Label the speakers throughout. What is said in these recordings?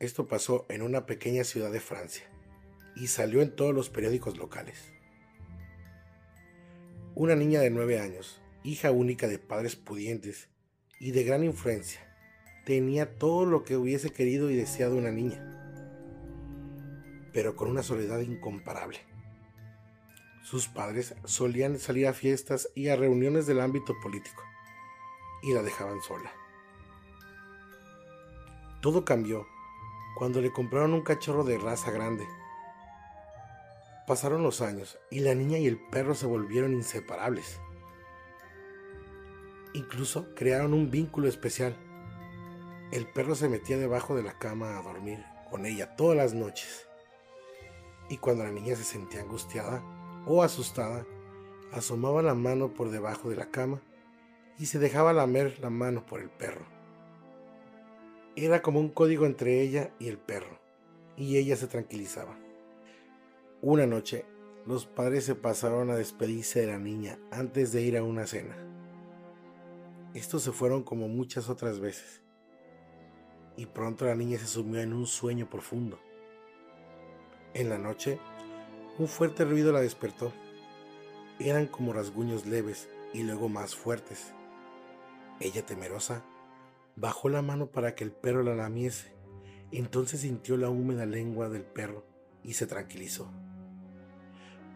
Speaker 1: Esto pasó en una pequeña ciudad de Francia y salió en todos los periódicos locales. Una niña de nueve años, hija única de padres pudientes y de gran influencia, tenía todo lo que hubiese querido y deseado una niña, pero con una soledad incomparable. Sus padres solían salir a fiestas y a reuniones del ámbito político, y la dejaban sola. Todo cambió cuando le compraron un cachorro de raza grande. Pasaron los años y la niña y el perro se volvieron inseparables. Incluso crearon un vínculo especial. El perro se metía debajo de la cama a dormir con ella todas las noches. Y cuando la niña se sentía angustiada o asustada, asomaba la mano por debajo de la cama y se dejaba lamer la mano por el perro. Era como un código entre ella y el perro, y ella se tranquilizaba. Una noche, los padres se pasaron a despedirse de la niña antes de ir a una cena. Estos se fueron como muchas otras veces, y pronto la niña se sumió en un sueño profundo. En la noche, un fuerte ruido la despertó. Eran como rasguños leves y luego más fuertes. Ella temerosa bajó la mano para que el perro la lamiese. Entonces sintió la húmeda lengua del perro y se tranquilizó.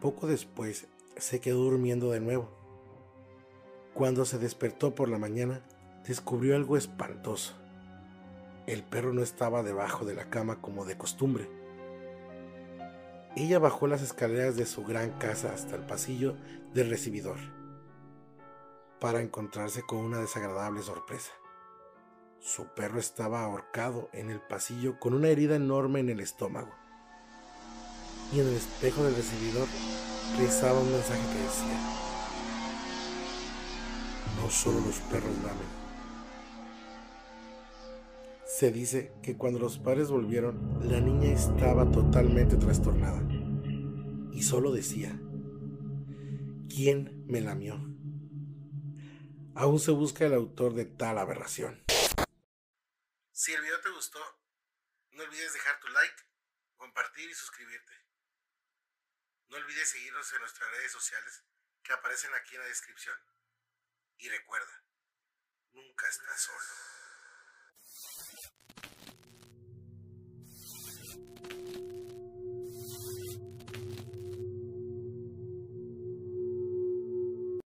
Speaker 1: Poco después se quedó durmiendo de nuevo. Cuando se despertó por la mañana, descubrió algo espantoso. El perro no estaba debajo de la cama como de costumbre. Ella bajó las escaleras de su gran casa hasta el pasillo del recibidor para encontrarse con una desagradable sorpresa. Su perro estaba ahorcado en el pasillo con una herida enorme en el estómago. Y en el espejo del recibidor rezaba un mensaje que decía, no solo los perros lamen. Se dice que cuando los padres volvieron, la niña estaba totalmente trastornada y solo decía, ¿quién me lamió? Aún se busca el autor de tal aberración. Si el video te gustó, no olvides dejar tu like, compartir y suscribirte. No olvides seguirnos en nuestras redes sociales que aparecen aquí en la descripción. Y recuerda, nunca estás solo.